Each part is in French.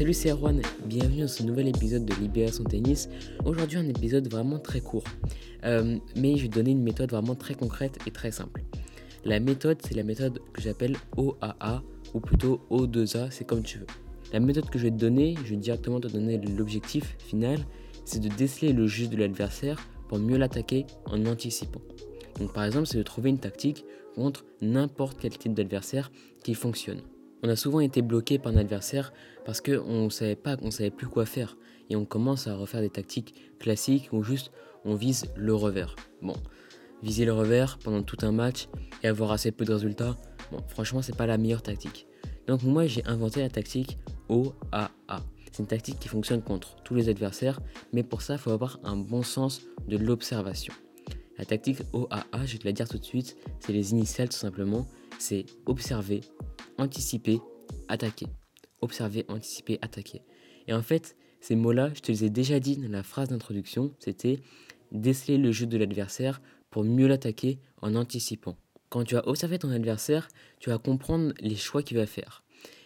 Salut c'est Erwan, bienvenue dans ce nouvel épisode de Libération Tennis. Aujourd'hui un épisode vraiment très court, euh, mais je vais donner une méthode vraiment très concrète et très simple. La méthode c'est la méthode que j'appelle OAA ou plutôt O2A, c'est comme tu veux. La méthode que je vais te donner, je vais directement te donner l'objectif final, c'est de déceler le jeu de l'adversaire pour mieux l'attaquer en anticipant. Donc par exemple, c'est de trouver une tactique contre n'importe quel type d'adversaire qui fonctionne. On a souvent été bloqué par un adversaire parce qu'on ne savait pas, on savait plus quoi faire. Et on commence à refaire des tactiques classiques où juste on vise le revers. Bon, viser le revers pendant tout un match et avoir assez peu de résultats, bon, franchement, c'est pas la meilleure tactique. Donc moi, j'ai inventé la tactique OAA. C'est une tactique qui fonctionne contre tous les adversaires, mais pour ça, il faut avoir un bon sens de l'observation. La tactique OAA, je vais te la dire tout de suite, c'est les initiales tout simplement. C'est observer, anticiper, attaquer. Observer, anticiper, attaquer. Et en fait, ces mots-là, je te les ai déjà dit dans la phrase d'introduction, c'était déceler le jeu de l'adversaire pour mieux l'attaquer en anticipant. Quand tu vas observer ton adversaire, tu vas comprendre les choix qu'il va faire.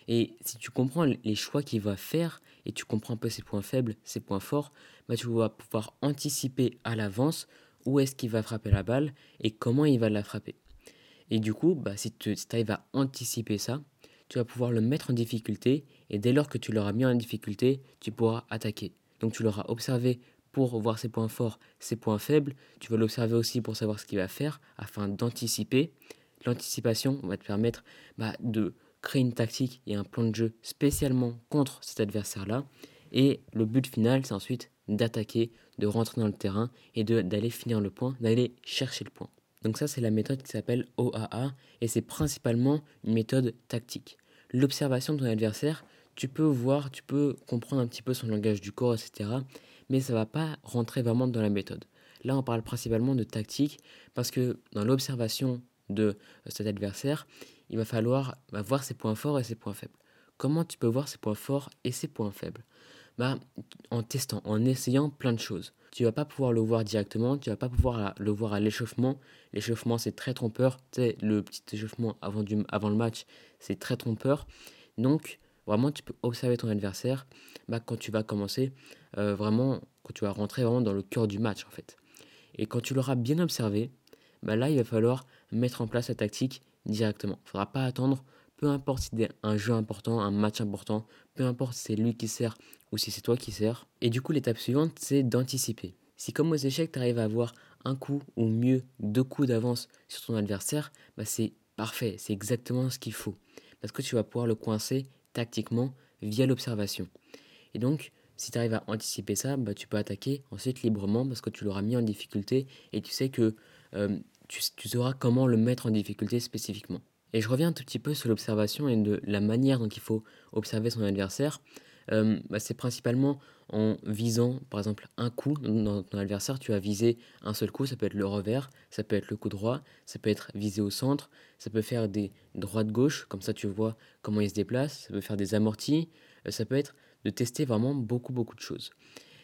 Et si tu comprends les choix qu'il va faire et tu comprends un peu ses points faibles, ses points forts, bah tu vas pouvoir anticiper à l'avance où est-ce qu'il va frapper la balle et comment il va la frapper. Et du coup, bah, si tu arrives à anticiper ça, tu vas pouvoir le mettre en difficulté et dès lors que tu l'auras mis en difficulté, tu pourras attaquer. Donc tu l'auras observé pour voir ses points forts, ses points faibles. Tu vas l'observer aussi pour savoir ce qu'il va faire afin d'anticiper. L'anticipation va te permettre bah, de créer une tactique et un plan de jeu spécialement contre cet adversaire-là. Et le but final, c'est ensuite d'attaquer, de rentrer dans le terrain et d'aller finir le point, d'aller chercher le point. Donc ça, c'est la méthode qui s'appelle OAA et c'est principalement une méthode tactique. L'observation de ton adversaire, tu peux voir, tu peux comprendre un petit peu son langage du corps, etc. Mais ça va pas rentrer vraiment dans la méthode. Là, on parle principalement de tactique parce que dans l'observation de cet adversaire, il va falloir bah, voir ses points forts et ses points faibles. Comment tu peux voir ses points forts et ses points faibles? Bah, En testant, en essayant plein de choses tu vas pas pouvoir le voir directement, tu vas pas pouvoir le voir à l'échauffement. L'échauffement, c'est très trompeur. Tu le petit échauffement avant, du, avant le match, c'est très trompeur. Donc, vraiment, tu peux observer ton adversaire bah, quand tu vas commencer, euh, vraiment, quand tu vas rentrer vraiment dans le cœur du match, en fait. Et quand tu l'auras bien observé, bah, là, il va falloir mettre en place la tactique directement. Il ne faudra pas attendre peu importe si c'est un jeu important, un match important, peu importe si c'est lui qui sert ou si c'est toi qui sers. Et du coup, l'étape suivante, c'est d'anticiper. Si comme aux échecs, tu arrives à avoir un coup ou mieux deux coups d'avance sur ton adversaire, bah c'est parfait, c'est exactement ce qu'il faut. Parce que tu vas pouvoir le coincer tactiquement via l'observation. Et donc, si tu arrives à anticiper ça, bah, tu peux attaquer ensuite librement parce que tu l'auras mis en difficulté et tu sais que euh, tu, tu sauras comment le mettre en difficulté spécifiquement. Et je reviens un tout petit peu sur l'observation et de la manière dont il faut observer son adversaire. Euh, bah, c'est principalement en visant, par exemple, un coup dans ton adversaire. Tu vas viser un seul coup, ça peut être le revers, ça peut être le coup droit, ça peut être visé au centre, ça peut faire des droites-gauche, comme ça tu vois comment il se déplace, ça peut faire des amortis, euh, ça peut être de tester vraiment beaucoup, beaucoup de choses.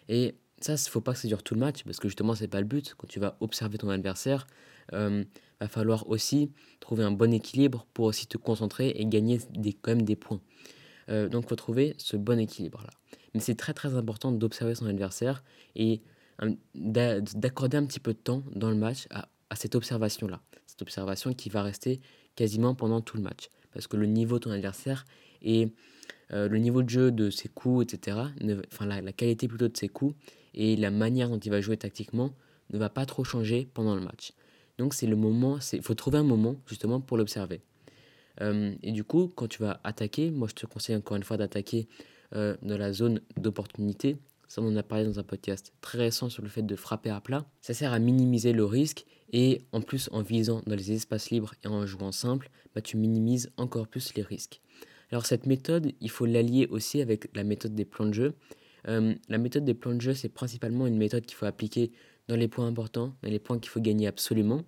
Et ça, il ne faut pas que ça dure tout le match, parce que justement, c'est pas le but. Quand tu vas observer ton adversaire, euh, va falloir aussi trouver un bon équilibre pour aussi te concentrer et gagner des, quand même des points. Euh, donc, il faut trouver ce bon équilibre-là. Mais c'est très très important d'observer son adversaire et euh, d'accorder un petit peu de temps dans le match à, cette observation-là. Cette observation qui va rester quasiment pendant tout le match. Parce que le niveau de ton adversaire et euh, le niveau de jeu de ses coups, etc., enfin la, la, qualité plutôt de ses coups et la manière dont il va jouer tactiquement ne va pas trop changer pendant le match. Donc c'est le moment, il faut trouver un moment justement pour l'observer. Euh, et du coup, quand tu vas attaquer, moi je te conseille encore une fois d'attaquer euh, dans la zone d'opportunité. Ça, on en a parlé dans un podcast très récent sur le fait de frapper à plat. Ça sert à minimiser le risque et en plus en visant dans les espaces libres et en jouant simple, bah, tu minimises encore plus les risques. Alors cette méthode, il faut l'allier aussi avec la méthode des plans de jeu. Euh, la méthode des plans de jeu, c'est principalement une méthode qu'il faut appliquer dans les points importants, dans les points qu'il faut gagner absolument.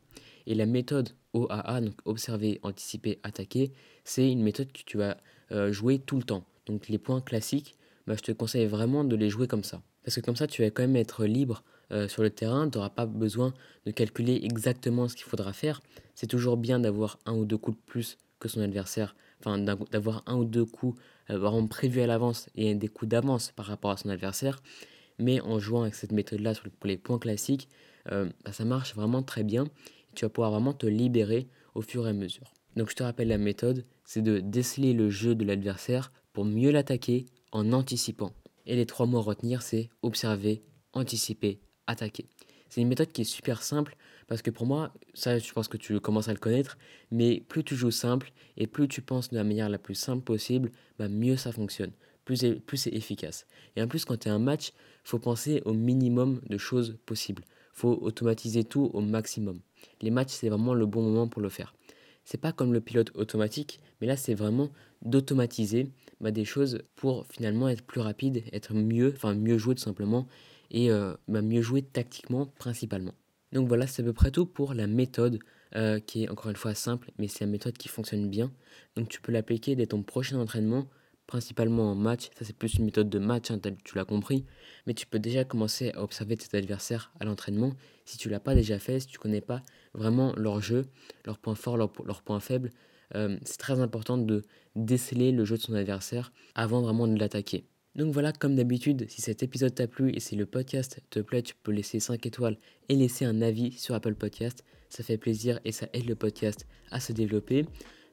Et la méthode OAA, donc observer, anticiper, attaquer, c'est une méthode que tu vas euh, jouer tout le temps. Donc les points classiques, bah, je te conseille vraiment de les jouer comme ça. Parce que comme ça, tu vas quand même être libre euh, sur le terrain, tu n'auras pas besoin de calculer exactement ce qu'il faudra faire. C'est toujours bien d'avoir un ou deux coups de plus que son adversaire enfin d'avoir un ou deux coups euh, vraiment prévus à l'avance et des coups d'avance par rapport à son adversaire. Mais en jouant avec cette méthode-là pour les points classiques, euh, bah, ça marche vraiment très bien. Tu vas pouvoir vraiment te libérer au fur et à mesure. Donc je te rappelle la méthode, c'est de déceler le jeu de l'adversaire pour mieux l'attaquer en anticipant. Et les trois mots à retenir, c'est observer, anticiper, attaquer. C'est une méthode qui est super simple parce que pour moi, ça je pense que tu commences à le connaître, mais plus tu joues simple et plus tu penses de la manière la plus simple possible, bah mieux ça fonctionne, plus, plus c'est efficace. Et en plus, quand tu es un match, faut penser au minimum de choses possibles. Faut automatiser tout au maximum. Les matchs, c'est vraiment le bon moment pour le faire. C'est pas comme le pilote automatique, mais là, c'est vraiment d'automatiser bah, des choses pour finalement être plus rapide, être mieux, enfin mieux jouer tout simplement, et euh, bah, mieux jouer tactiquement principalement. Donc voilà, c'est à peu près tout pour la méthode euh, qui est encore une fois simple, mais c'est une méthode qui fonctionne bien. Donc tu peux l'appliquer dès ton prochain entraînement, principalement en match. Ça c'est plus une méthode de match, hein, tu l'as compris. Mais tu peux déjà commencer à observer tes adversaires à l'entraînement. Si tu l'as pas déjà fait, si tu connais pas vraiment leur jeu, leurs points forts, leurs, points faibles, euh, c'est très important de déceler le jeu de son adversaire avant vraiment de l'attaquer. Donc voilà, comme d'habitude, si cet épisode t'a plu et si le podcast te plaît, tu peux laisser 5 étoiles et laisser un avis sur Apple Podcast. Ça fait plaisir et ça aide le podcast à se développer.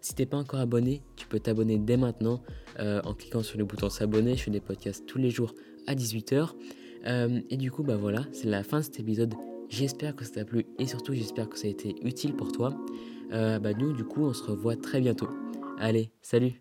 Si t'es pas encore abonné, tu peux t'abonner dès maintenant euh, en cliquant sur le bouton s'abonner. Je fais des podcasts tous les jours à 18h. Euh, et du coup, bah voilà, c'est la fin de cet épisode. J'espère que ça t'a plu et surtout j'espère que ça a été utile pour toi. Euh, bah nous, du coup, on se revoit très bientôt. Allez, salut